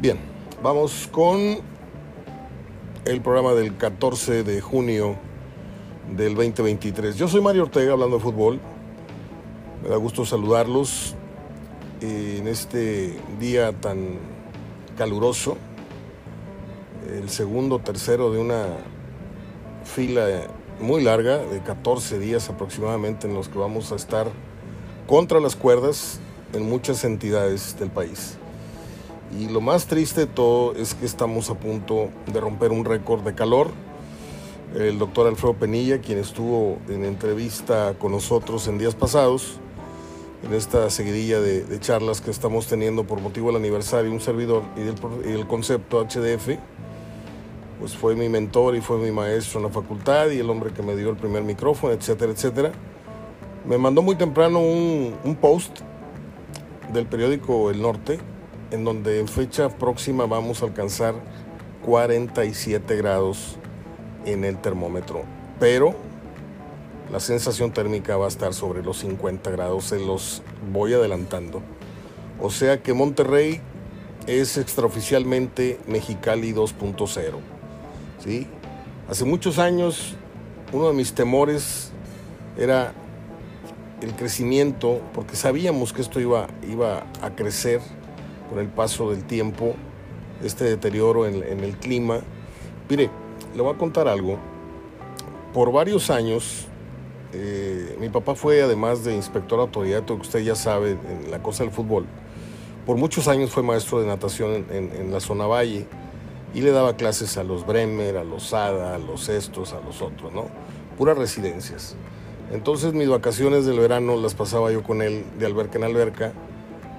Bien, vamos con el programa del 14 de junio del 2023. Yo soy Mario Ortega hablando de fútbol. Me da gusto saludarlos en este día tan caluroso, el segundo tercero de una fila muy larga, de 14 días aproximadamente, en los que vamos a estar contra las cuerdas en muchas entidades del país. Y lo más triste de todo es que estamos a punto de romper un récord de calor. El doctor Alfredo Penilla, quien estuvo en entrevista con nosotros en días pasados, en esta seguidilla de, charlas que estamos teniendo por motivo del aniversario, un servidor y el, concepto HDF, pues fue mi mentor y fue mi maestro en la facultad y el hombre que me dio el primer micrófono, etcétera, etcétera. Me mandó muy temprano un post del periódico El Norte, en donde en fecha próxima vamos a alcanzar 47 grados en el termómetro, pero la sensación térmica va a estar sobre los 50 grados, se los voy adelantando. O sea que Monterrey es extraoficialmente Mexicali 2.0. ¿sí? Hace muchos años uno de mis temores era el crecimiento, porque sabíamos que esto iba, iba a crecer con el paso del tiempo, este deterioro en, el clima. Mire, le voy a contar algo. Por varios años, eh, mi papá fue, además de inspector autoridad, que usted ya sabe, en la cosa del fútbol, por muchos años fue maestro de natación en, la zona valle y le daba clases a los Bremer, a los Sada, a los estos, a los otros, ¿no? Puras residencias. Entonces mis vacaciones del verano las pasaba yo con él de alberca en alberca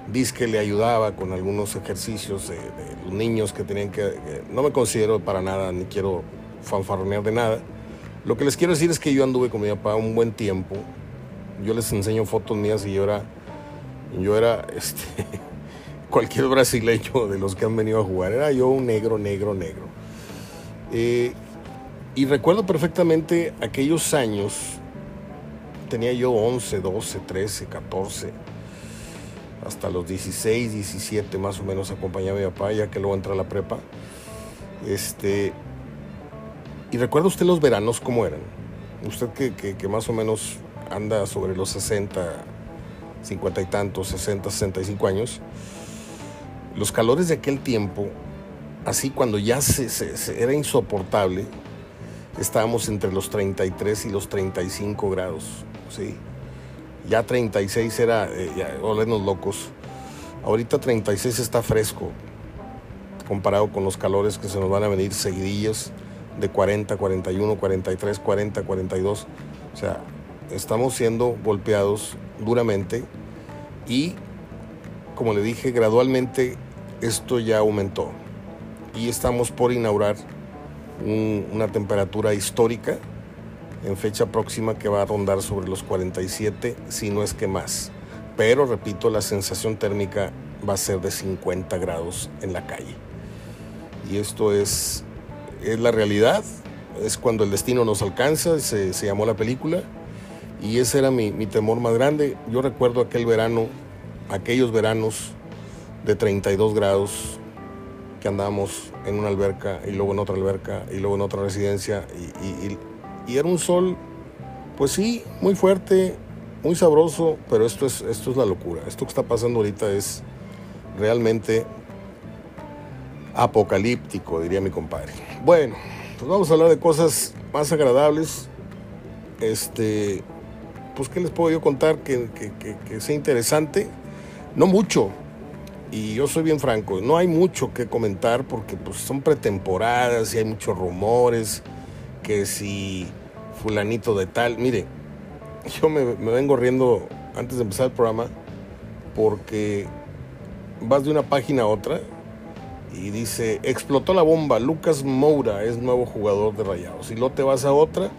dice que le ayudaba con algunos ejercicios de, los niños que tenían que, No me considero para nada, ni quiero fanfarronear de nada. Lo que les quiero decir es que yo anduve con mi papá un buen tiempo. Yo les enseño fotos mías y yo era... Yo era este, cualquier brasileño de los que han venido a jugar. Era yo un negro, negro, negro. Eh, y recuerdo perfectamente aquellos años. Tenía yo 11, 12, 13, 14 hasta los 16, 17 más o menos acompañaba a mi papá, ya que luego entra a la prepa. Este, y recuerda usted los veranos cómo eran. Usted que, que, más o menos anda sobre los 60, 50 y tantos, 60, 65 años, los calores de aquel tiempo, así cuando ya se, se, era insoportable, estábamos entre los 33 y los 35 grados, ¿sí? Ya 36 era, eh, ya, locos. Ahorita 36 está fresco, comparado con los calores que se nos van a venir seguidillos de 40, 41, 43, 40, 42. O sea, estamos siendo golpeados duramente y, como le dije, gradualmente esto ya aumentó y estamos por inaugurar una temperatura histórica en fecha próxima que va a rondar sobre los 47, si no es que más. Pero repito, la sensación térmica va a ser de 50 grados en la calle. Y esto es, es la realidad, es cuando el destino nos alcanza, se, llamó la película, y ese era mi, mi temor más grande. Yo recuerdo aquel verano, aquellos veranos de 32 grados que andábamos en una alberca y luego en otra alberca y luego en otra residencia y era un sol, pues sí, muy fuerte, muy sabroso, pero esto es, esto es la locura. Esto que está pasando ahorita es realmente apocalíptico, diría mi compadre. Bueno, pues vamos a hablar de cosas más agradables. Este, pues, ¿qué les puedo yo contar que, que sea interesante? No mucho, y yo soy bien franco, no hay mucho que comentar porque pues, son pretemporadas y hay muchos rumores que si fulanito de tal. Mire, yo me, vengo riendo antes de empezar el programa porque vas de una página a otra y dice, explotó la bomba, Lucas Moura es nuevo jugador de Rayados. Y luego te vas a otra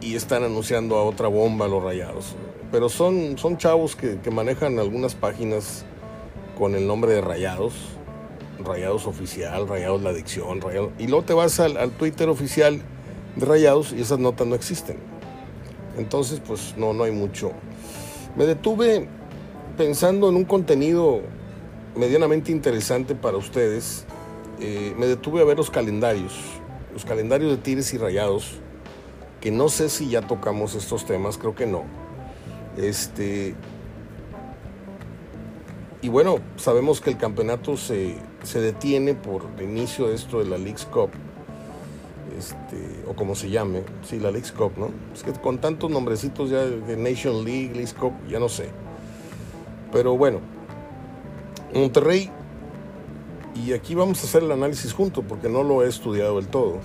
y están anunciando a otra bomba los Rayados. Pero son, son chavos que, manejan algunas páginas con el nombre de Rayados. Rayados Oficial, Rayados La Adicción, Rayados... Y luego te vas al, al Twitter oficial de rayados y esas notas no existen. Entonces, pues no, no hay mucho. Me detuve pensando en un contenido medianamente interesante para ustedes, eh, me detuve a ver los calendarios, los calendarios de Tigres y Rayados, que no sé si ya tocamos estos temas, creo que no. Este, y bueno, sabemos que el campeonato se, se detiene por el inicio de esto de la League's Cup, este, o como se llame, sí, la League's Cup, ¿no? Es que con tantos nombrecitos ya de Nation League, League's Cup, ya no sé. Pero bueno, Monterrey, y aquí vamos a hacer el análisis junto porque no lo he estudiado del todo.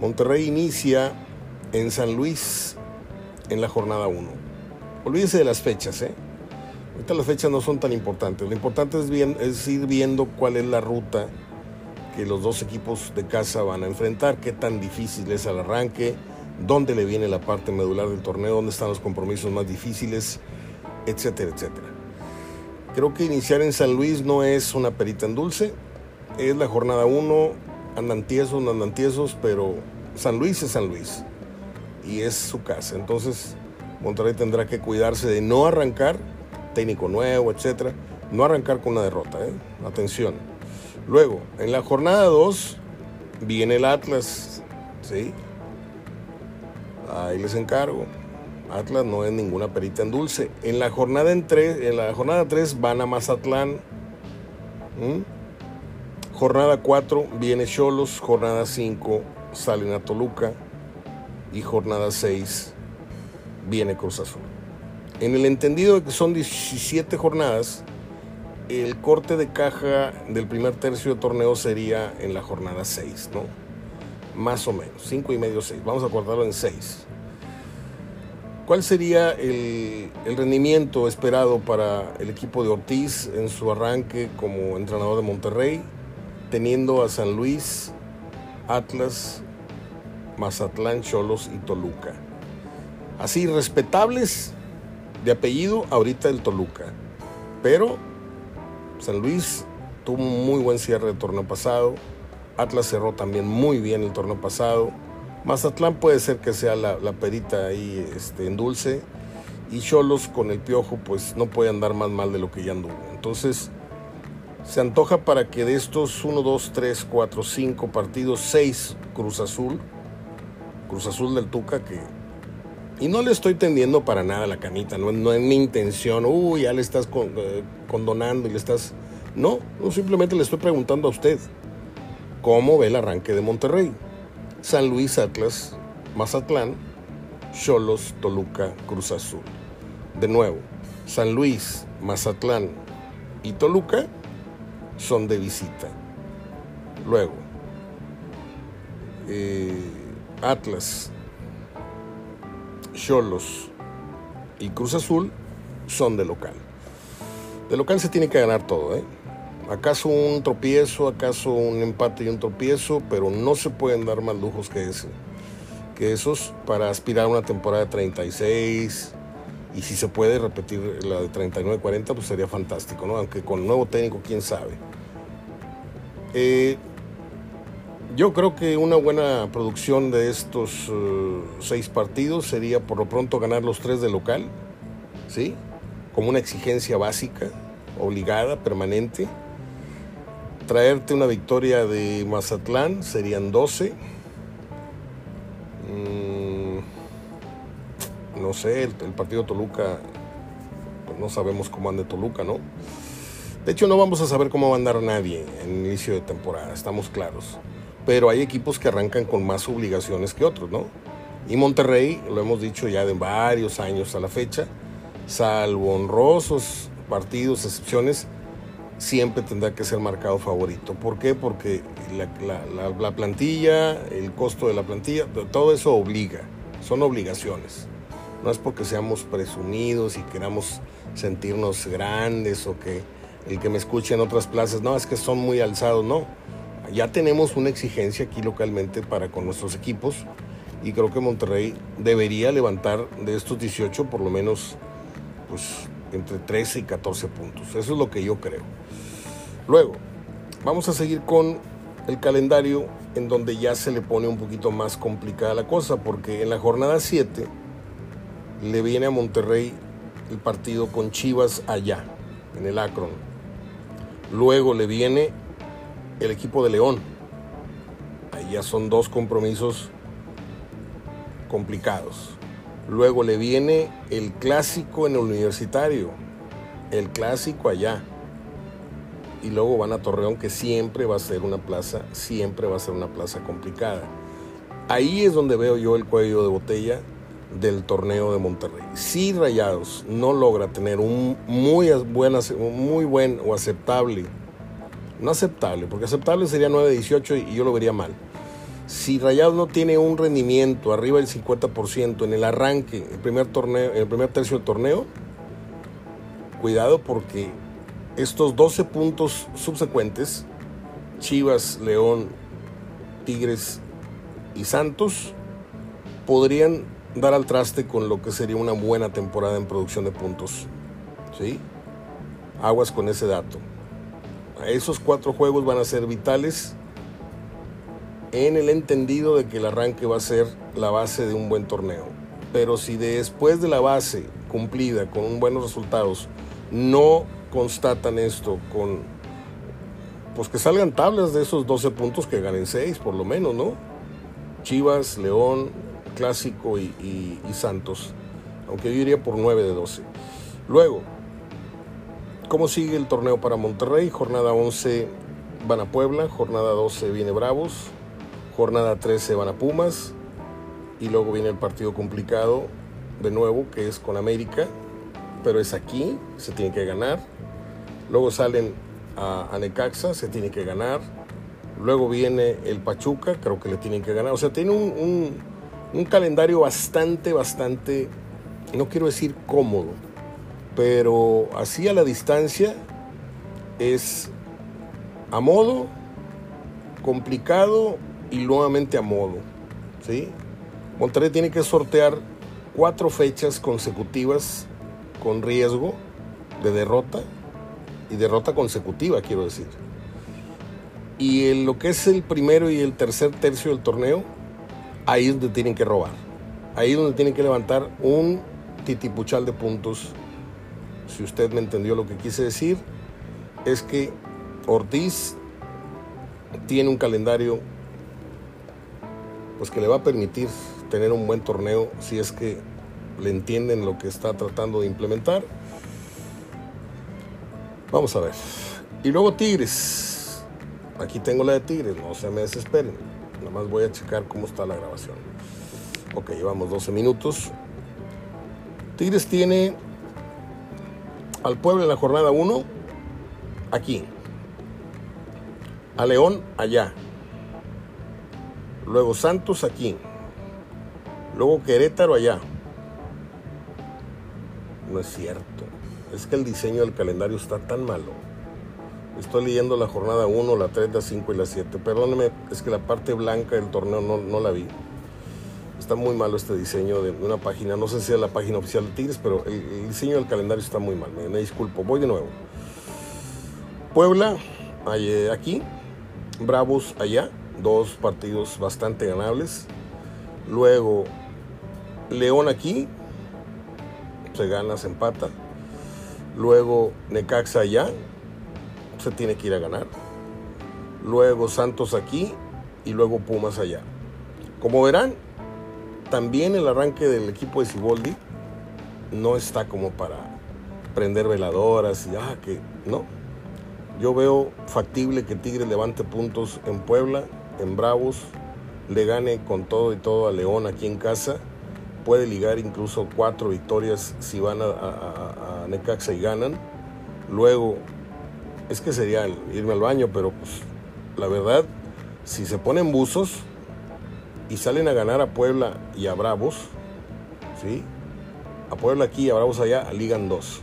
Monterrey inicia en San Luis en la jornada 1. Olvídese de las fechas, ¿eh? Ahorita las fechas no son tan importantes. Lo importante es, bien, es ir viendo cuál es la ruta que los dos equipos de casa van a enfrentar, qué tan difícil es el arranque, dónde le viene la parte medular del torneo, dónde están los compromisos más difíciles, etcétera, etcétera. Creo que iniciar en San Luis no es una perita en dulce, es la jornada 1, andan tiesos, no andan tiesos, pero San Luis es San Luis y es su casa. Entonces Monterrey tendrá que cuidarse de no arrancar, técnico nuevo, etcétera, no arrancar con una derrota, ¿eh? atención. Luego, en la jornada 2 viene el Atlas, ¿sí? Ahí les encargo. Atlas no es ninguna perita en dulce. En la jornada, en en la jornada 3 van a Mazatlán. Jornada 4 viene Cholos. Jornada 5 salen a Toluca. Y jornada 6 viene Cruz Azul. En el entendido de que son 17 jornadas, el corte de caja del primer tercio de torneo sería en la jornada 6, ¿no? Más o menos, 5 y medio, 6. Vamos a cortarlo en 6. ¿Cuál sería el, rendimiento esperado para el equipo de Ortiz en su arranque como entrenador de Monterrey, teniendo a San Luis, Atlas, Mazatlán, Cholos y Toluca? Así, respetables de apellido, ahorita el Toluca. Pero San Luis tuvo un muy buen cierre de torneo pasado. Atlas cerró también muy bien el torneo pasado. Mazatlán puede ser que sea la, perita ahí este, en dulce. Y Cholos con el piojo, pues no puede andar más mal de lo que ya anduvo. Entonces, se antoja para que de estos 1, 2, 3, 4, 5 partidos, 6 Cruz Azul, Cruz Azul del Tuca, que. Y no le estoy tendiendo para nada la canita, no, es mi intención, uy, ya le estás eh, condonando y le estás. No, no, simplemente le estoy preguntando a usted, ¿cómo ve el arranque de Monterrey? San Luis Atlas, Mazatlán, Cholos, Toluca, Cruz Azul. De nuevo, San Luis, Mazatlán y Toluca son de visita. Luego, eh, Atlas, Cholos y Cruz Azul son de local. De local se tiene que ganar todo, ¿eh? acaso un tropiezo, acaso un empate y un tropiezo, pero no se pueden dar más lujos que ese, que esos para aspirar a una temporada de 36 y si se puede repetir la de 39-40 pues sería fantástico, ¿no? Aunque con nuevo técnico quién sabe. Eh, yo creo que una buena producción de estos eh, seis partidos sería por lo pronto ganar los tres de local, ¿sí? Como una exigencia básica, obligada, permanente traerte una victoria de Mazatlán serían 12. Mm, no sé, el, partido Toluca, pues no sabemos cómo ande Toluca, ¿no? De hecho, no vamos a saber cómo va a andar nadie en el inicio de temporada, estamos claros. Pero hay equipos que arrancan con más obligaciones que otros, ¿no? Y Monterrey, lo hemos dicho ya de varios años a la fecha, salvo honrosos partidos, excepciones, siempre tendrá que ser marcado favorito. ¿Por qué? Porque la, plantilla, el costo de la plantilla, todo eso obliga, son obligaciones. No es porque seamos presumidos y queramos sentirnos grandes o que el que me escuche en otras plazas, no, es que son muy alzados, no. Ya tenemos una exigencia aquí localmente para con nuestros equipos y creo que Monterrey debería levantar de estos 18 por lo menos pues entre 13 y 14 puntos. Eso es lo que yo creo. Luego, vamos a seguir con el calendario en donde ya se le pone un poquito más complicada la cosa, porque en la jornada 7 le viene a Monterrey el partido con Chivas allá, en el Akron. Luego le viene el equipo de León. Ahí ya son dos compromisos complicados. Luego le viene el clásico en el universitario. El clásico allá. Y luego van a Torreón, que siempre va a ser una plaza, siempre va a ser una plaza complicada. Ahí es donde veo yo el cuello de botella del torneo de Monterrey. Si Rayados no logra tener un muy, buen, muy buen o aceptable, no aceptable, porque aceptable sería 9-18 y yo lo vería mal. Si Rayados no tiene un rendimiento arriba del 50% en el arranque, el primer, torneo, el primer tercio del torneo, cuidado porque estos 12 puntos subsecuentes, Chivas, León, Tigres y Santos, podrían dar al traste con lo que sería una buena temporada en producción de puntos. ¿Sí? Aguas con ese dato. Esos cuatro juegos van a ser vitales en el entendido de que el arranque va a ser la base de un buen torneo. Pero si después de la base cumplida con buenos resultados no constatan esto con pues que salgan tablas de esos 12 puntos que ganen 6 por lo menos, ¿no? Chivas, León, Clásico y, Santos. Aunque yo iría por 9 de 12. Luego, ¿cómo sigue el torneo para Monterrey? Jornada 11 van a Puebla, jornada 12 viene Bravos, jornada 13 van a Pumas y luego viene el partido complicado de nuevo que es con América, pero es aquí, se tiene que ganar. Luego salen a, Necaxa, se tiene que ganar. Luego viene el Pachuca, creo que le tienen que ganar. O sea, tiene un un calendario bastante, bastante, no quiero decir cómodo, pero así a la distancia es a modo, complicado y nuevamente a modo. ¿sí? Monterrey tiene que sortear cuatro fechas consecutivas con riesgo de derrota y derrota consecutiva, quiero decir. Y en lo que es el primero y el tercer tercio del torneo, ahí es donde tienen que robar. Ahí es donde tienen que levantar un titipuchal de puntos. Si usted me entendió lo que quise decir, es que Ortiz tiene un calendario pues que le va a permitir tener un buen torneo si es que le entienden lo que está tratando de implementar. Vamos a ver. Y luego Tigres. Aquí tengo la de Tigres, no se me desesperen. Nada más voy a checar cómo está la grabación. Ok, llevamos 12 minutos. Tigres tiene al pueblo en la jornada 1 aquí. A León allá. Luego Santos aquí. Luego Querétaro allá. No es cierto. Es que el diseño del calendario está tan malo. Estoy leyendo la jornada 1, la 3, la 5 y la 7. Perdóneme, es que la parte blanca del torneo no, la vi. Está muy malo este diseño de una página. No sé si es la página oficial de Tigres, pero el, diseño del calendario está muy mal. Me, disculpo. Voy de nuevo. Puebla, aquí. Bravos, allá. Dos partidos bastante ganables. Luego, León aquí. Se gana, se empata. Luego, Necaxa allá se tiene que ir a ganar. Luego Santos aquí y luego Pumas allá. Como verán, también el arranque del equipo de Ciboldi no está como para prender veladoras y ah, que no. Yo veo factible que Tigre levante puntos en Puebla, en Bravos, le gane con todo y todo a León aquí en casa. Puede ligar incluso cuatro victorias si van a, a Necaxa y ganan. Luego es que sería irme al baño, pero pues la verdad, si se ponen buzos y salen a ganar a Puebla y a Bravos, ¿sí? A Puebla aquí y a Bravos allá, ligan dos.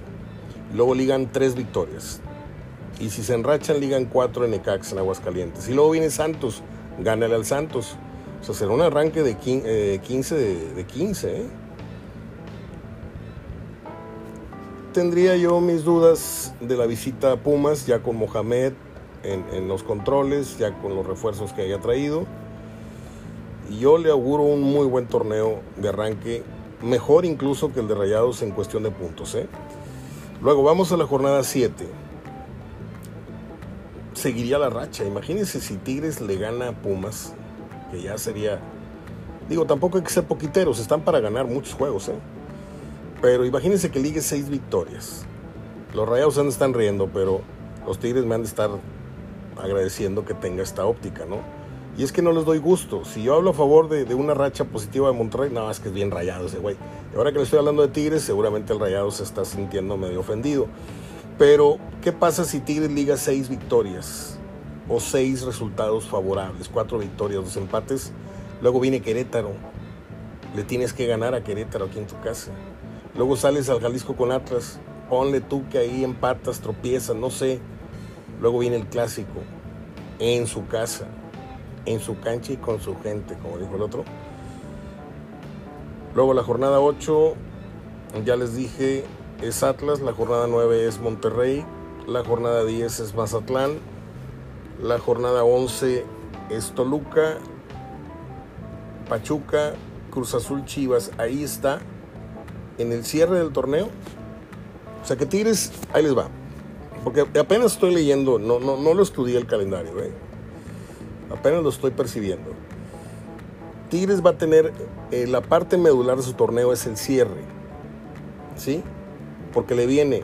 Luego ligan tres victorias. Y si se enrachan, ligan cuatro en Ecax, en Aguascalientes. Y luego viene Santos, gánale al Santos. O sea, será un arranque de 15 de, de 15, ¿eh? tendría yo mis dudas de la visita a Pumas, ya con Mohamed en, los controles, ya con los refuerzos que haya traído. Yo le auguro un muy buen torneo de arranque, mejor incluso que el de Rayados en cuestión de puntos. ¿eh? Luego vamos a la jornada 7. seguiría la racha. Imagínense si Tigres le gana a Pumas, que ya sería... Digo, tampoco hay que ser poquiteros, están para ganar muchos juegos, ¿eh? Pero imagínense que ligue seis victorias. Los rayados están riendo, pero los Tigres me han de estar agradeciendo que tenga esta óptica, ¿no? Y es que no les doy gusto. Si yo hablo a favor de, una racha positiva de Monterrey, nada más que es bien rayado ese güey. Y ahora que le estoy hablando de Tigres, seguramente el rayado se está sintiendo medio ofendido. Pero, ¿qué pasa si Tigres liga seis victorias? O seis resultados favorables, cuatro victorias, dos empates. Luego viene Querétaro. Le tienes que ganar a Querétaro aquí en tu casa. Luego sales al Jalisco con Atlas. Ponle tú que ahí empatas, tropiezas, no sé. Luego viene el clásico. En su casa en su cancha y con su gente, como dijo el otro. Luego la jornada 8, ya les dije, es Atlas, la jornada 9 es Monterrey, la jornada 10 es Mazatlán, la jornada 11 es Toluca, Pachuca, Cruz Azul Chivas, ahí está, en el cierre del torneo. O sea que Tigres, ahí les va. Porque apenas estoy leyendo, no, no, no lo estudié el calendario, ¿eh? Apenas lo estoy percibiendo. Tigres va a tener, eh, la parte medular de su torneo es el cierre, ¿sí? Porque le viene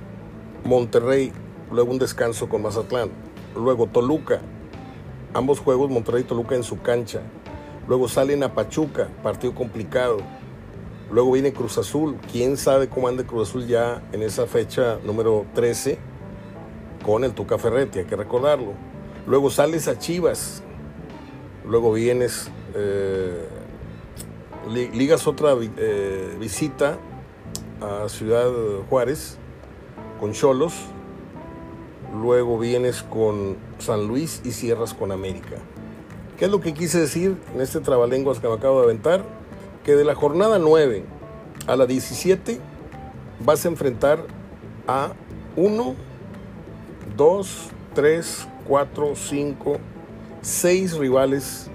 Monterrey, luego un descanso con Mazatlán, luego Toluca, ambos juegos Monterrey y Toluca en su cancha, luego salen a Pachuca, partido complicado, luego viene Cruz Azul, quién sabe cómo ande Cruz Azul ya en esa fecha número 13 con el Tuca Ferretti, hay que recordarlo. Luego sales a Chivas, luego vienes, eh, ligas otra eh, visita a Ciudad Juárez con Cholos, luego vienes con San Luis y cierras con América. ¿Qué es lo que quise decir en este trabalenguas que me acabo de aventar? Que de la jornada 9 a la 17 vas a enfrentar a 1, 2, 3, 4, 5, seis rivales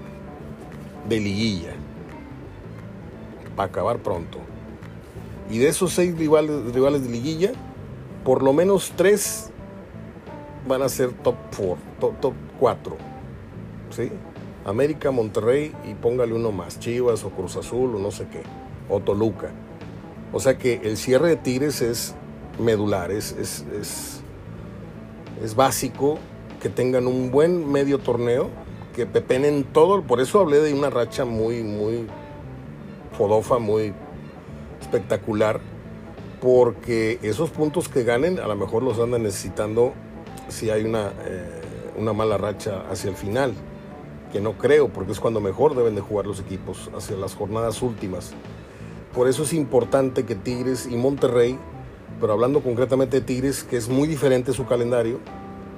de liguilla para acabar pronto. Y de esos seis rivales, rivales de liguilla, por lo menos tres van a ser top 4, top, top 4. ¿sí? América, Monterrey y póngale uno más, Chivas o Cruz Azul o no sé qué, o Toluca. O sea que el cierre de Tigres es medular, es, es, es, es básico que tengan un buen medio torneo, que pepenen todo. Por eso hablé de una racha muy, muy fodofa, muy espectacular, porque esos puntos que ganen a lo mejor los andan necesitando si hay una, eh, una mala racha hacia el final, que no creo, porque es cuando mejor deben de jugar los equipos, hacia las jornadas últimas. Por eso es importante que Tigres y Monterrey, pero hablando concretamente de Tigres, que es muy diferente su calendario,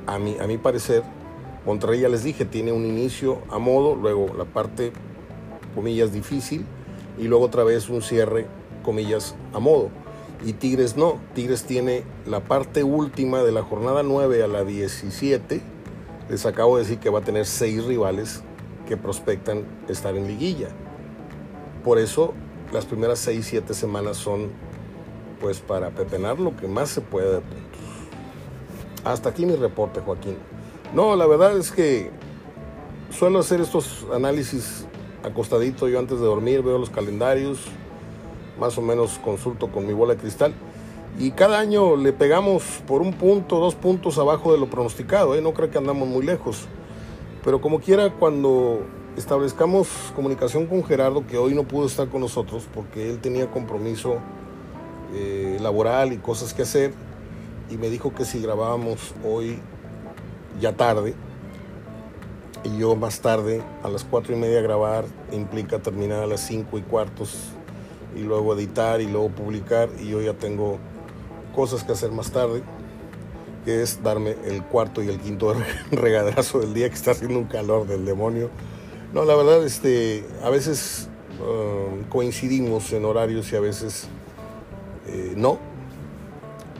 a a mi parecer, Monterrey ya les dije, tiene un inicio a modo, luego la parte, comillas, difícil, y luego otra vez un cierre, comillas, a modo. Y Tigres no, Tigres tiene la parte última de la jornada 9 a la 17. Les acabo de decir que va a tener seis rivales que prospectan estar en liguilla. Por eso las primeras 6, 7 semanas son pues para pepenar lo que más se puede. Hasta aquí mi reporte, Joaquín. No, la verdad es que suelo hacer estos análisis acostadito yo antes de dormir, veo los calendarios, más o menos consulto con mi bola de cristal. Y cada año le pegamos por un punto, dos puntos abajo de lo pronosticado. ¿eh? No creo que andamos muy lejos. Pero como quiera, cuando establezcamos comunicación con Gerardo, que hoy no pudo estar con nosotros porque él tenía compromiso eh, laboral y cosas que hacer, y me dijo que si grabábamos hoy ya tarde, y yo más tarde a las cuatro y media grabar implica terminar a las cinco y cuartos y luego editar y luego publicar. Y yo ya tengo cosas que hacer más tarde que es darme el cuarto y el quinto regaderazo del día que está haciendo un calor del demonio. No la verdad este a veces uh, coincidimos en horarios y a veces eh, no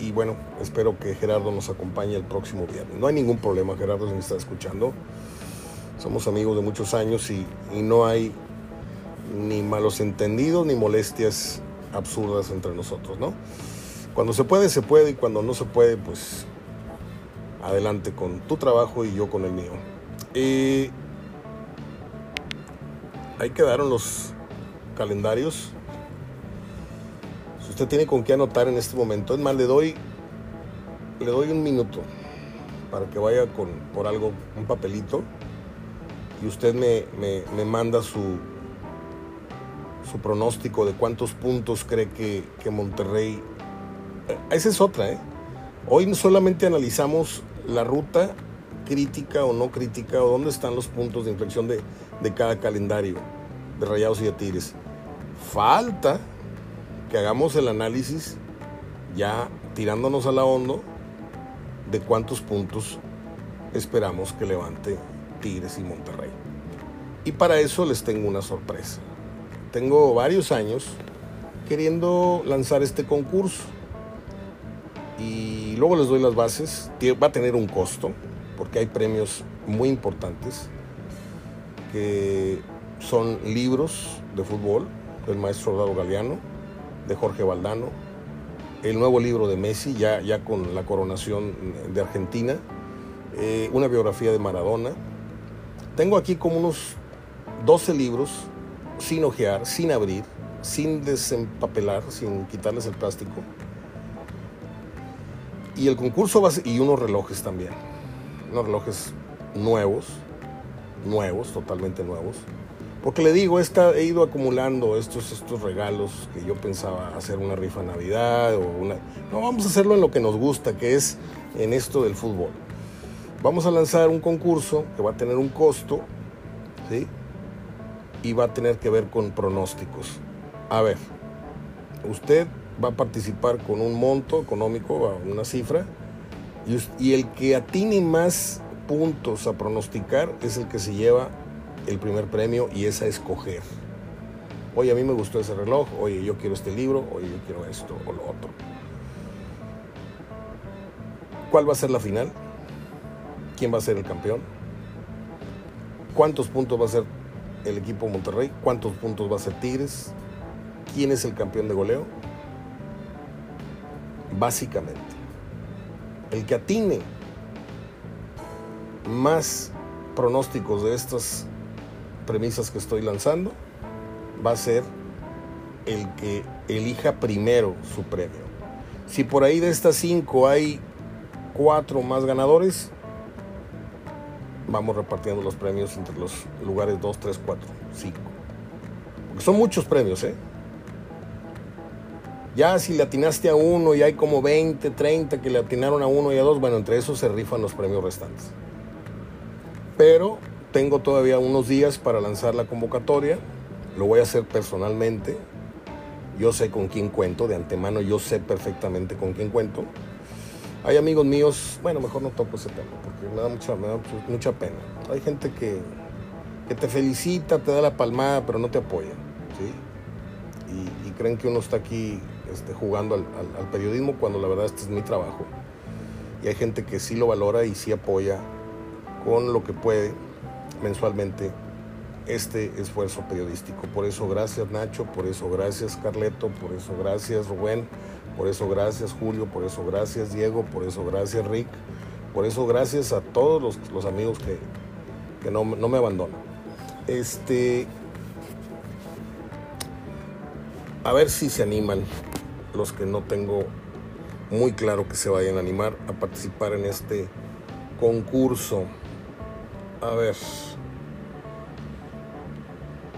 y bueno, espero que Gerardo nos acompañe el próximo viernes. No hay ningún problema, Gerardo, si me está escuchando. Somos amigos de muchos años y, no hay ni malos entendidos ni molestias absurdas entre nosotros, ¿no? Cuando se puede, se puede y cuando no se puede, pues adelante con tu trabajo y yo con el mío. Eh, ahí quedaron los calendarios. Usted tiene con qué anotar en este momento, es más, le doy, le doy un minuto para que vaya con, por algo, un papelito, y usted me, me, manda su, su pronóstico de cuántos puntos cree que, que Monterrey... Eh, esa es otra, ¿eh? Hoy solamente analizamos la ruta crítica o no crítica o dónde están los puntos de inflexión de, de cada calendario de Rayados y de Tigres. Falta que hagamos el análisis ya tirándonos a la hondo de cuántos puntos esperamos que levante Tigres y Monterrey. Y para eso les tengo una sorpresa. Tengo varios años queriendo lanzar este concurso y luego les doy las bases. Va a tener un costo porque hay premios muy importantes que son libros de fútbol del maestro Dado Galeano, de Jorge Valdano, el nuevo libro de Messi, ya, ya con la coronación de Argentina, eh, una biografía de Maradona. Tengo aquí como unos 12 libros sin ojear, sin abrir, sin desempapelar, sin quitarles el plástico. Y el concurso va y unos relojes también, unos relojes nuevos, nuevos, totalmente nuevos. Porque le digo, he ido acumulando estos, estos regalos que yo pensaba hacer una rifa Navidad o una... No, vamos a hacerlo en lo que nos gusta, que es en esto del fútbol. Vamos a lanzar un concurso que va a tener un costo, ¿sí? Y va a tener que ver con pronósticos. A ver, usted va a participar con un monto económico, una cifra, y, y el que atine más puntos a pronosticar es el que se lleva el primer premio y es a escoger. Oye, a mí me gustó ese reloj, oye, yo quiero este libro, oye, yo quiero esto o lo otro. ¿Cuál va a ser la final? ¿Quién va a ser el campeón? ¿Cuántos puntos va a ser el equipo Monterrey? ¿Cuántos puntos va a ser Tigres? ¿Quién es el campeón de goleo? Básicamente, el que atine más pronósticos de estas premisas que estoy lanzando, va a ser el que elija primero su premio. Si por ahí de estas cinco hay cuatro más ganadores, vamos repartiendo los premios entre los lugares 2, 3, 4, 5. Porque son muchos premios, ¿eh? Ya si le atinaste a uno y hay como 20, 30 que le atinaron a uno y a dos, bueno, entre esos se rifan los premios restantes. Pero tengo todavía unos días para lanzar la convocatoria. Lo voy a hacer personalmente. Yo sé con quién cuento, de antemano yo sé perfectamente con quién cuento. Hay amigos míos, bueno, mejor no toco ese tema porque me da mucha, mucha pena. Hay gente que, que, te felicita, te da la palmada, pero no te apoya. ¿sí? Y, creen que uno está aquí este, jugando al, al periodismo cuando la verdad este es mi trabajo. Y hay gente que sí lo valora y sí apoya con lo que puede mensualmente este esfuerzo periodístico. Por eso gracias Nacho, por eso gracias Carleto, por eso gracias Rubén, por eso gracias Julio, por eso gracias Diego, por eso gracias Rick, por eso gracias a todos los, amigos que, que no, no, me abandonan. Este, a ver si se animan los que no tengo muy claro que se vayan a animar a participar en este concurso. A ver.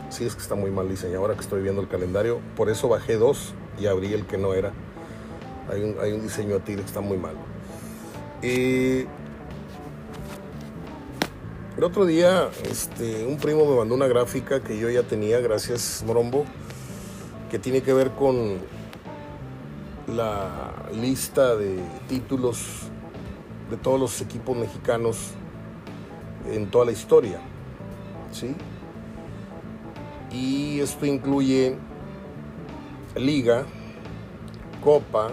Sí, es que está muy mal diseñado ahora que estoy viendo el calendario. Por eso bajé dos y abrí el que no era. Hay un, diseño a tigre que está muy mal. Y el otro día, este, un primo me mandó una gráfica que yo ya tenía, gracias Morombo, que tiene que ver con la lista de títulos de todos los equipos mexicanos en toda la historia. ¿sí? Y esto incluye Liga, Copa,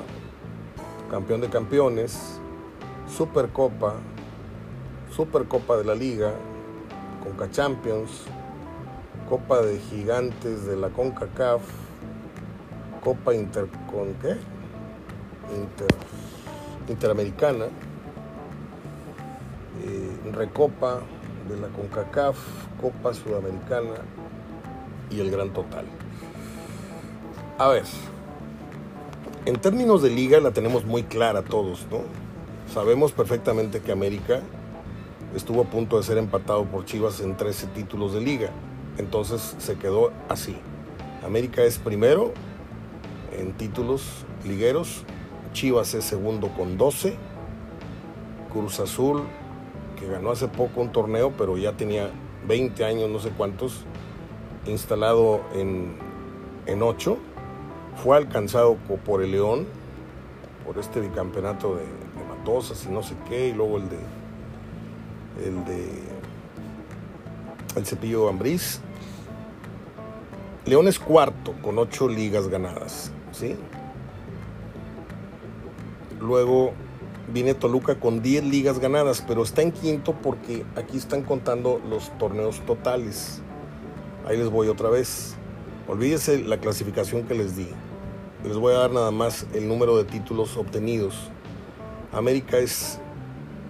Campeón de Campeones, Supercopa, Supercopa de la Liga, Conca Champions, Copa de Gigantes de la CONCACAF, Copa Inter, ¿con qué? Inter, Interamericana, eh, Recopa de la CONCACAF, Copa Sudamericana y el Gran Total. A ver, en términos de liga la tenemos muy clara todos, ¿no? Sabemos perfectamente que América estuvo a punto de ser empatado por Chivas en 13 títulos de liga. Entonces se quedó así. América es primero en títulos ligueros, Chivas es segundo con 12, Cruz Azul, ganó hace poco un torneo, pero ya tenía 20 años, no sé cuántos, instalado en, en 8, fue alcanzado por el León, por este bicampeonato de, de Matosas y no sé qué, y luego el de el de el cepillo de Ambriz. León es cuarto con ocho ligas ganadas, ¿sí? Luego viene Toluca con 10 ligas ganadas, pero está en quinto porque aquí están contando los torneos totales. Ahí les voy otra vez. Olvídese la clasificación que les di. Les voy a dar nada más el número de títulos obtenidos. América es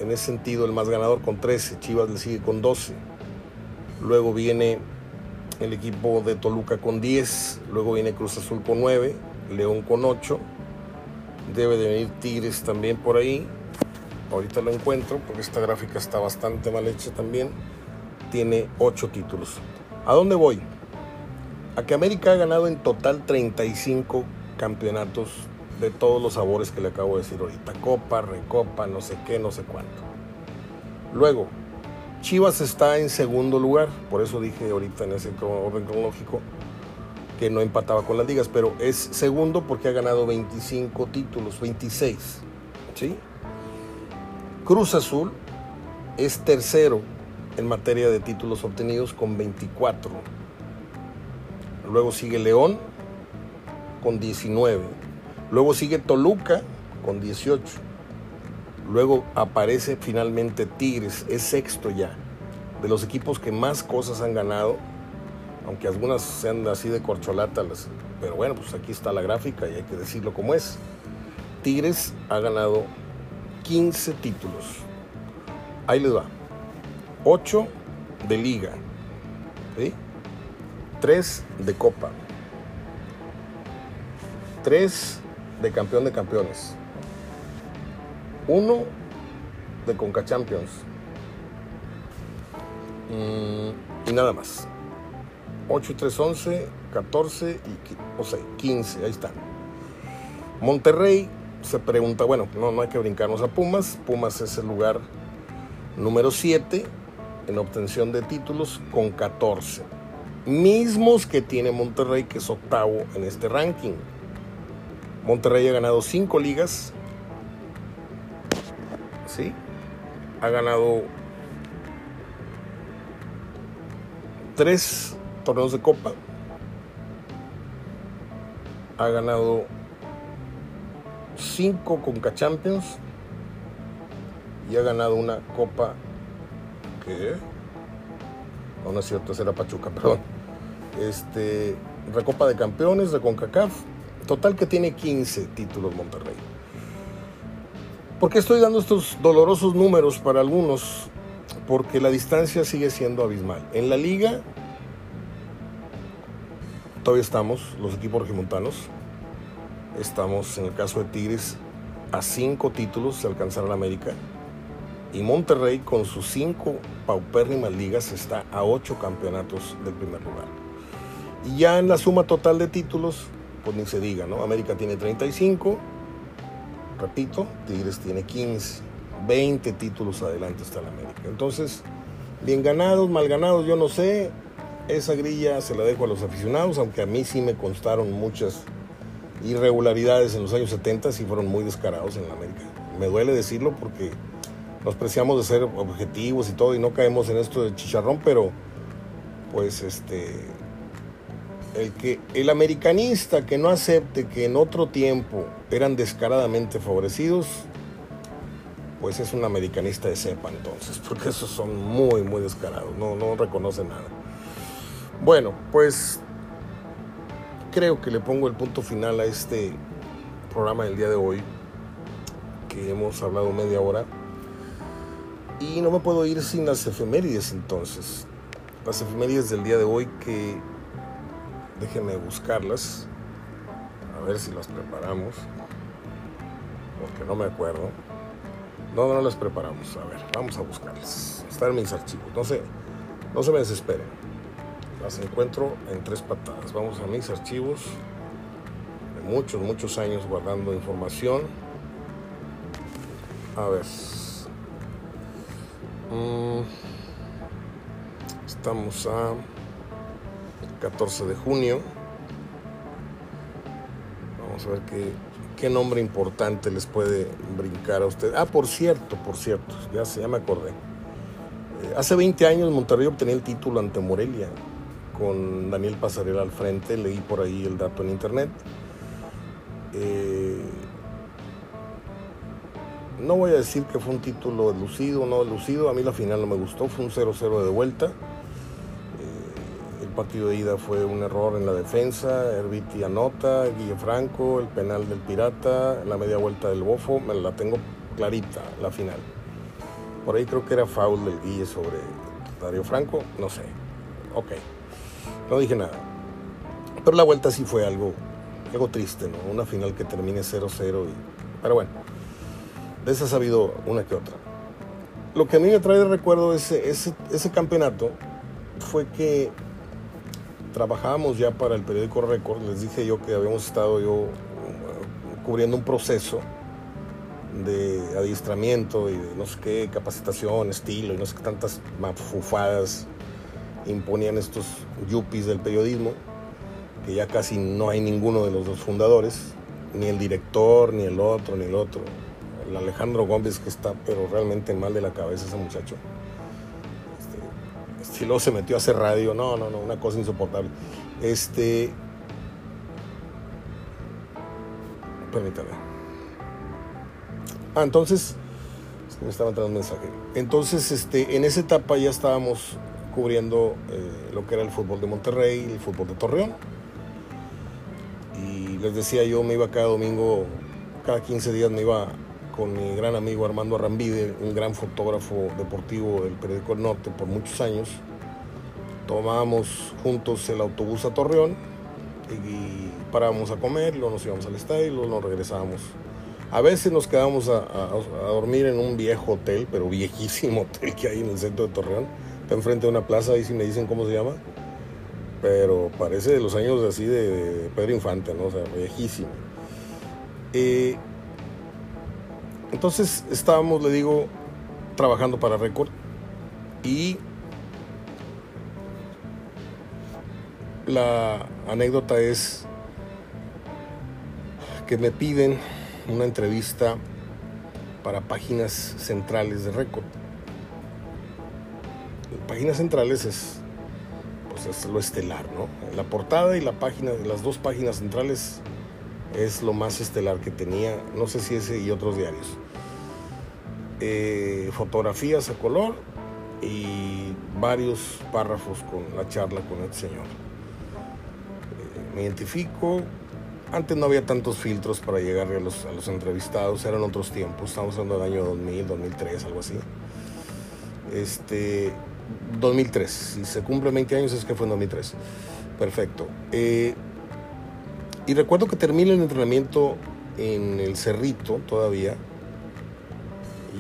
en ese sentido el más ganador con 13, Chivas le sigue con 12. Luego viene el equipo de Toluca con 10, luego viene Cruz Azul con 9, León con 8, debe de venir Tigres también por ahí. Ahorita lo encuentro porque esta gráfica está bastante mal hecha también. Tiene 8 títulos. ¿A dónde voy? A que América ha ganado en total 35 campeonatos de todos los sabores que le acabo de decir ahorita. Copa, recopa, no sé qué, no sé cuánto. Luego, Chivas está en segundo lugar, por eso dije ahorita en ese orden cronológico que no empataba con las ligas, pero es segundo porque ha ganado 25 títulos, 26. ¿sí? Cruz Azul es tercero en materia de títulos obtenidos con 24. Luego sigue León con 19. Luego sigue Toluca con 18. Luego aparece finalmente Tigres, es sexto ya. De los equipos que más cosas han ganado, aunque algunas sean así de corcholata, pero bueno, pues aquí está la gráfica y hay que decirlo como es. Tigres ha ganado 15 títulos. Ahí les va. 8 de liga. ¿sí? 3 de copa. 3 de campeón de campeones. 1 de Conca Champions. Mm, y nada más. 8 y 3, 11, 14 y o sea, 15, ahí están. Monterrey se pregunta, bueno, no, no hay que brincarnos a Pumas. Pumas es el lugar número 7 en obtención de títulos con 14. Mismos que tiene Monterrey, que es octavo en este ranking. Monterrey ha ganado 5 ligas. ¿Sí? Ha ganado 3 torneos de copa. Ha ganado 5 Conca Champions y ha ganado una copa que no, es cierto, era Pachuca, perdón. Este, Recopa de Campeones de CONCACAF. Total que tiene 15 títulos Monterrey. ¿Por qué estoy dando estos dolorosos números para algunos? Porque la distancia sigue siendo abismal. En la liga todavía estamos, los equipos regimontanos, estamos en el caso de Tigres a 5 títulos de alcanzar la América. Y Monterrey con sus 5 paupérrimas ligas está a 8 campeonatos del primer lugar. Y ya en la suma total de títulos, pues ni se diga, ¿no? América tiene 35, repito, Tigres tiene 15, 20 títulos adelante está la América. Entonces, bien ganados, mal ganados, yo no sé, esa grilla se la dejo a los aficionados, aunque a mí sí me constaron muchas irregularidades en los años 70 y fueron muy descarados en la América. Me duele decirlo porque nos preciamos de ser objetivos y todo y no caemos en esto de chicharrón, pero pues este el que el americanista que no acepte que en otro tiempo eran descaradamente favorecidos, pues es un americanista de cepa entonces, porque esos son muy muy descarados, no no reconocen nada. Bueno, pues creo que le pongo el punto final a este programa del día de hoy, que hemos hablado media hora. Y no me puedo ir sin las efemérides entonces. Las efemérides del día de hoy que déjenme buscarlas. A ver si las preparamos. Porque no me acuerdo. No, no las preparamos. A ver, vamos a buscarlas. Están en mis archivos. No se, no se me desesperen. Las encuentro en tres patadas. Vamos a mis archivos. De muchos, muchos años guardando información. A ver. Mm. Estamos a 14 de junio. Vamos a ver qué, qué nombre importante les puede brincar a ustedes. Ah, por cierto, por cierto, ya, ya me acordé. Eh, hace 20 años Monterrey obtenía el título ante Morelia con Daniel Pasarela al frente. Leí por ahí el dato en internet. Eh, no voy a decir que fue un título lucido o no lucido. A mí la final no me gustó. Fue un 0-0 de vuelta. Eh, el partido de ida fue un error en la defensa. Herbiti anota, Guille Franco, el penal del Pirata, la media vuelta del Bofo. Me la tengo clarita, la final. Por ahí creo que era foul del Guille sobre Dario Franco. No sé. Ok. No dije nada. Pero la vuelta sí fue algo, algo triste, ¿no? Una final que termine 0-0. Y... Pero bueno de esas ha habido una que otra. Lo que a mí me trae de recuerdo ese, ese, ese campeonato fue que trabajábamos ya para el periódico Record. Les dije yo que habíamos estado yo uh, cubriendo un proceso de adiestramiento y de no sé qué, capacitación, estilo y no sé qué tantas mafufadas imponían estos yuppies del periodismo, que ya casi no hay ninguno de los dos fundadores, ni el director, ni el otro, ni el otro el Alejandro Gómez que está pero realmente mal de la cabeza ese muchacho. Este, si luego se metió a hacer radio, no, no, no, una cosa insoportable. Este. Permítame. Ah, entonces. Es que me estaba entrando un mensaje. Entonces, este, en esa etapa ya estábamos cubriendo eh, lo que era el fútbol de Monterrey, el fútbol de Torreón. Y les decía yo, me iba cada domingo, cada 15 días me iba con mi gran amigo Armando Arrambide, un gran fotógrafo deportivo del periódico El Norte por muchos años. Tomábamos juntos el autobús a Torreón y parábamos a comer, luego nos íbamos al estadio y luego nos regresábamos. A veces nos quedábamos a, dormir en un viejo hotel, pero viejísimo hotel que hay en el centro de Torreón. Está enfrente de una plaza, ahí si me dicen cómo se llama. Pero parece de los años así de, Pedro Infante, ¿no? O sea, viejísimo. Eh, entonces estábamos, le digo, trabajando para Record y la anécdota es que me piden una entrevista para páginas centrales de Record. Páginas centrales es, pues es lo estelar, ¿no? La portada y la página, las dos páginas centrales es lo más estelar que tenía, no sé si ese y otros diarios. Eh, fotografías a color y varios párrafos con la charla con el señor. Eh, me identifico. Antes no había tantos filtros para llegar a los, a los entrevistados, eran otros tiempos, estamos hablando del año 2000, 2003, algo así. Este, 2003, si se cumple 20 años es que fue en 2003. Perfecto. Eh, y recuerdo que terminé el entrenamiento en el Cerrito todavía,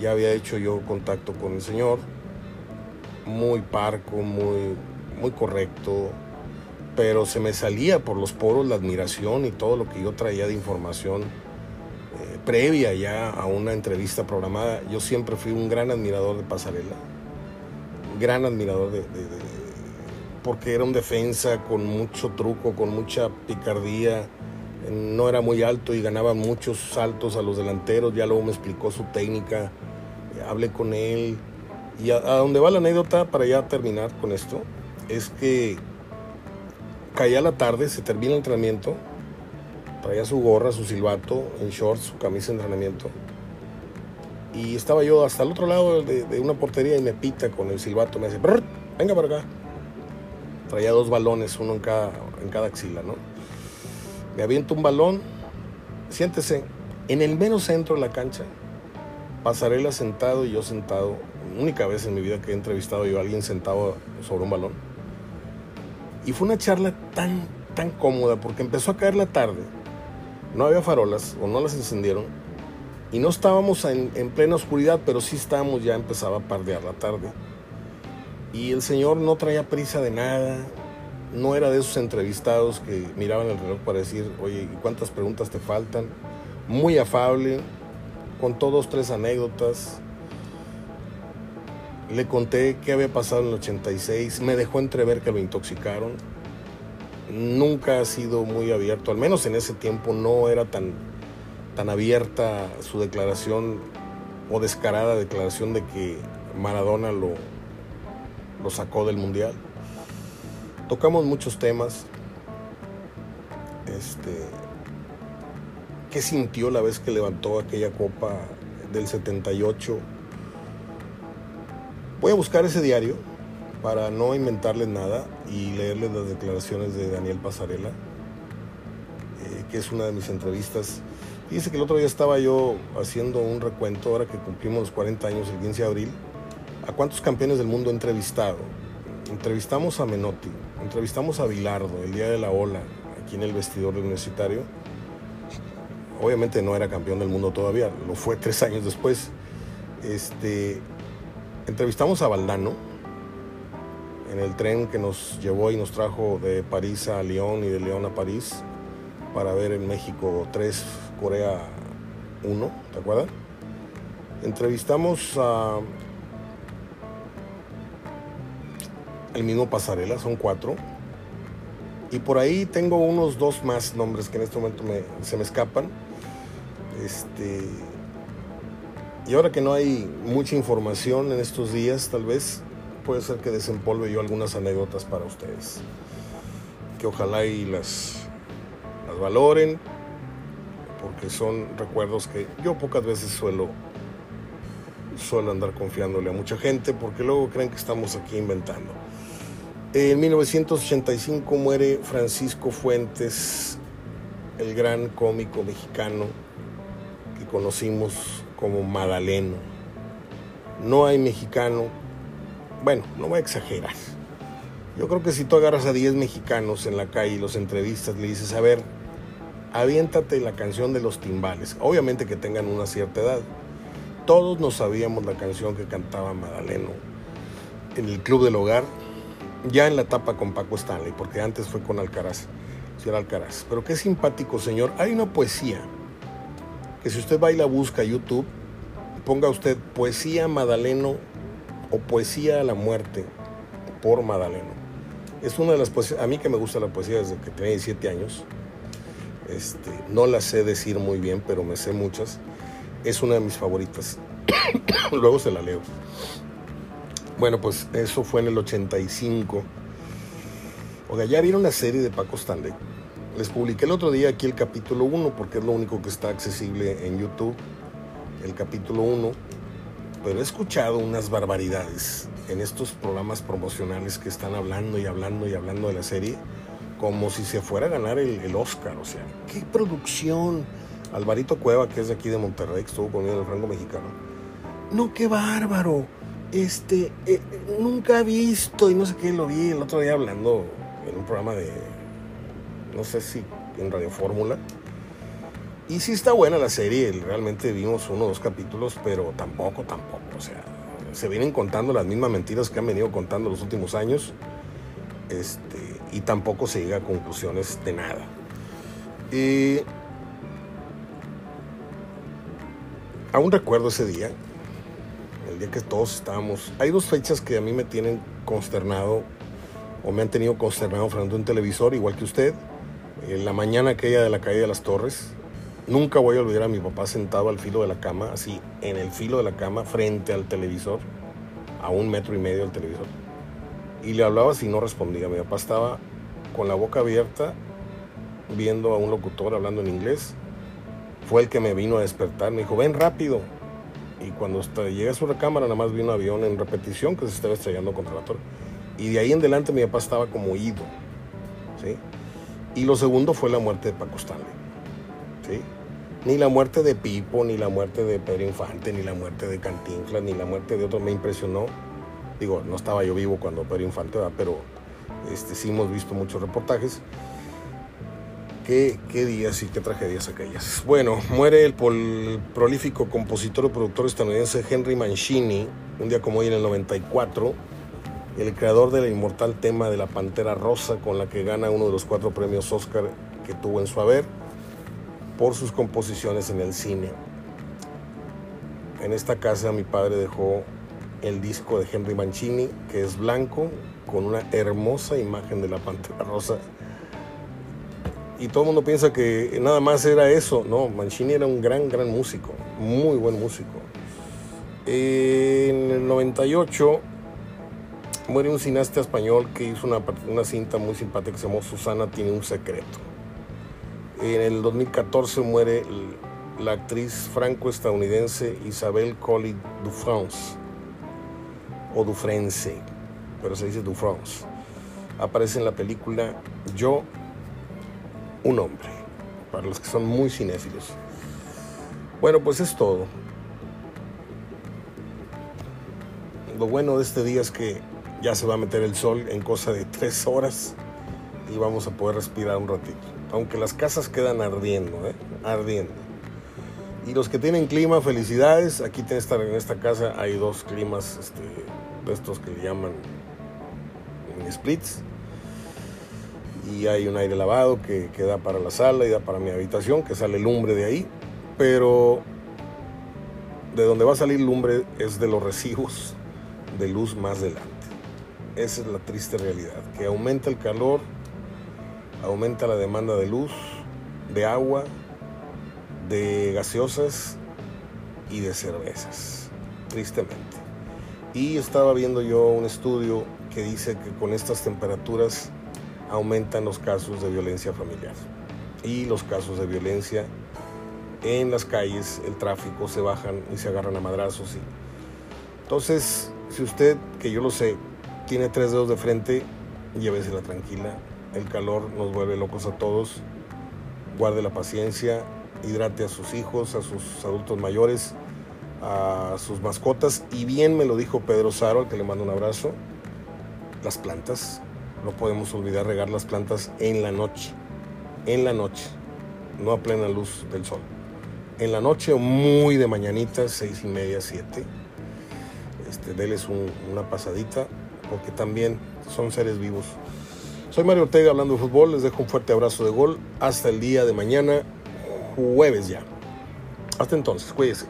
ya había hecho yo contacto con el señor, muy parco, muy, muy correcto, pero se me salía por los poros la admiración y todo lo que yo traía de información eh, previa ya a una entrevista programada. Yo siempre fui un gran admirador de Pasarela, gran admirador de, porque era un defensa con mucho truco, con mucha picardía. No era muy alto y ganaba muchos saltos a los delanteros, ya luego me explicó su técnica, hablé con él. Y a, donde va la anécdota para ya terminar con esto, es que caía la tarde, se termina el entrenamiento, traía su gorra, su silbato, en shorts, su camisa de entrenamiento. Y estaba yo hasta el otro lado de, una portería y me pita con el silbato, me dice, venga para acá. Traía dos balones, uno en cada, en cada axila, ¿no? me aviento un balón, siéntese en el menos centro de la cancha, Pasarela sentado y yo sentado, única vez en mi vida que he entrevistado a alguien sentado sobre un balón. Y fue una charla tan, tan cómoda porque empezó a caer la tarde, no había farolas o no las encendieron y no estábamos en, en plena oscuridad, pero sí estábamos, ya empezaba a pardear la tarde. Y el señor no traía prisa de nada, no era de esos entrevistados que miraban el reloj para decir, oye, ¿cuántas preguntas te faltan? Muy afable, contó dos, tres anécdotas. Le conté qué había pasado en el 86, me dejó entrever que lo intoxicaron. Nunca ha sido muy abierto, al menos en ese tiempo no era tan, tan abierta su declaración o descarada declaración de que Maradona lo, lo sacó del Mundial. Tocamos muchos temas. Este, ¿Qué sintió la vez que levantó aquella copa del 78? Voy a buscar ese diario para no inventarles nada y leerles las declaraciones de Daniel Pasarela, eh, que es una de mis entrevistas. Fíjense que el otro día estaba yo haciendo un recuento, ahora que cumplimos los 40 años, el 15 de abril, a cuántos campeones del mundo he entrevistado. Entrevistamos a Menotti, entrevistamos a Bilardo el día de la ola, aquí en el vestidor universitario. Obviamente no era campeón del mundo todavía, lo fue tres años después. Este, entrevistamos a Valdano en el tren que nos llevó y nos trajo de París a Lyon y de Lyon a París para ver en México 3, Corea 1, ¿te acuerdas? Entrevistamos a el mismo Pasarela, son cuatro. Y por ahí tengo unos dos más nombres que en este momento se me escapan. Este, y ahora que no hay mucha información en estos días, tal vez puede ser que desempolve yo algunas anécdotas para ustedes. Que ojalá y las, las valoren, porque son recuerdos que yo pocas veces suelo, suelo andar confiándole a mucha gente, porque luego creen que estamos aquí inventando. En 1985 muere Francisco Fuentes, el gran cómico mexicano que conocimos como Madaleno. No hay mexicano, bueno, no voy a exagerar. Yo creo que si tú agarras a 10 mexicanos en la calle y los entrevistas, le dices, a ver, aviéntate la canción de los timbales. Obviamente que tengan una cierta edad. Todos nos sabíamos la canción que cantaba Madaleno en el Club del Hogar ya en la etapa con Paco Stanley, porque antes fue con Alcaraz, era Alcaraz. Pero qué simpático, señor. Hay una poesía que si usted va y la busca a YouTube, ponga usted poesía Madaleno o poesía a la muerte por Madaleno. Es una de las poesías, a mí que me gusta la poesía desde que tenía 17 años, este, no la sé decir muy bien, pero me sé muchas. Es una de mis favoritas. Luego se la leo. Bueno, pues eso fue en el 85. Oiga, ya vieron la serie de Paco Stanley. Les publiqué el otro día aquí el capítulo 1 porque es lo único que está accesible en YouTube. El capítulo 1. Pero he escuchado unas barbaridades en estos programas promocionales que están hablando y hablando y hablando de la serie como si se fuera a ganar el, Oscar. O sea, qué producción. Alvarito Cueva, que es de aquí de Monterrey, que estuvo conmigo en el Franco Mexicano. No, qué bárbaro este, eh, nunca he visto y no sé qué, lo vi el otro día hablando en un programa de, no sé si en Radio Fórmula. Y sí está buena la serie, realmente vimos uno o dos capítulos, pero tampoco, tampoco. O sea, se vienen contando las mismas mentiras que han venido contando los últimos años. Este, y tampoco se llega a conclusiones de nada. Y aún recuerdo ese día, el día que todos estábamos. Hay dos fechas que a mí me tienen consternado o me han tenido consternado frente a un televisor, igual que usted. En la mañana aquella de la caída de las torres, nunca voy a olvidar a mi papá sentado al filo de la cama, así en el filo de la cama, frente al televisor, a un metro y medio del televisor. Y le hablaba si no respondía. Mi papá estaba con la boca abierta, viendo a un locutor hablando en inglés. Fue el que me vino a despertar. Me dijo, ven rápido y cuando llegué a su recámara nada más vi un avión en repetición que se estaba estrellando contra la torre. Y de ahí en adelante mi papá estaba como ido. ¿sí? Y lo segundo fue la muerte de Paco Stanley. ¿sí? Ni la muerte de Pipo, ni la muerte de Pedro Infante, ni la muerte de Cantinflas, ni la muerte de otro me impresionó. Digo, no estaba yo vivo cuando Pedro Infante, pero este, sí hemos visto muchos reportajes. Qué, días y qué tragedias aquellas. Bueno, muere el, el, prolífico compositor y productor estadounidense Henry Mancini, un día como hoy en el 94, el creador del inmortal tema de la Pantera Rosa, con la que gana uno de los cuatro premios Oscar que tuvo en su haber por sus composiciones en el cine. En esta casa mi padre dejó el disco de Henry Mancini, que es blanco, con una hermosa imagen de la Pantera Rosa. Y todo el mundo piensa que nada más era eso. No, Mancini era un gran, gran músico, muy buen músico. En el 98 muere un cineasta español que hizo una, una cinta muy simpática que se llamó Susana tiene un secreto. En el 2014 muere la actriz franco-estadounidense Isabel Colly Dufrance, o Dufresne, pero se dice Dufrance. Aparece en la película Yo, un hombre, para los que son muy cinéfilos. Bueno, pues es todo. Lo bueno de este día es que ya se va a meter el sol en cosa de tres horas y vamos a poder respirar un ratito. Aunque las casas quedan ardiendo, ¿eh? ardiendo. Y los que tienen clima, felicidades. Aquí en esta, en esta casa hay dos climas este, de estos que le llaman splits. Y hay un aire lavado que, que da para la sala y da para mi habitación, que sale lumbre de ahí. Pero de donde va a salir lumbre es de los recibos de luz más adelante. Esa es la triste realidad, que aumenta el calor, aumenta la demanda de luz, de agua, de gaseosas y de cervezas, tristemente. Y estaba viendo yo un estudio que dice que con estas temperaturas aumentan los casos de violencia familiar y los casos de violencia en las calles, el tráfico, se bajan y se agarran a madrazos. Entonces, si usted, que yo lo sé, tiene tres dedos de frente, llévesela tranquila. El calor nos vuelve locos a todos. Guarde la paciencia, hidrate a sus hijos, a sus adultos mayores, a sus mascotas. Y bien me lo dijo Pedro Saro, al que le mando un abrazo. Las plantas, no podemos olvidar regar las plantas en la noche. En la noche, no a plena luz del sol. En la noche o muy de mañanita, seis y media, siete. Este, deles un, una pasadita, porque también son seres vivos. Soy Mario Ortega hablando de fútbol, les dejo un fuerte abrazo de gol. Hasta el día de mañana, jueves ya. Hasta entonces, cuídense.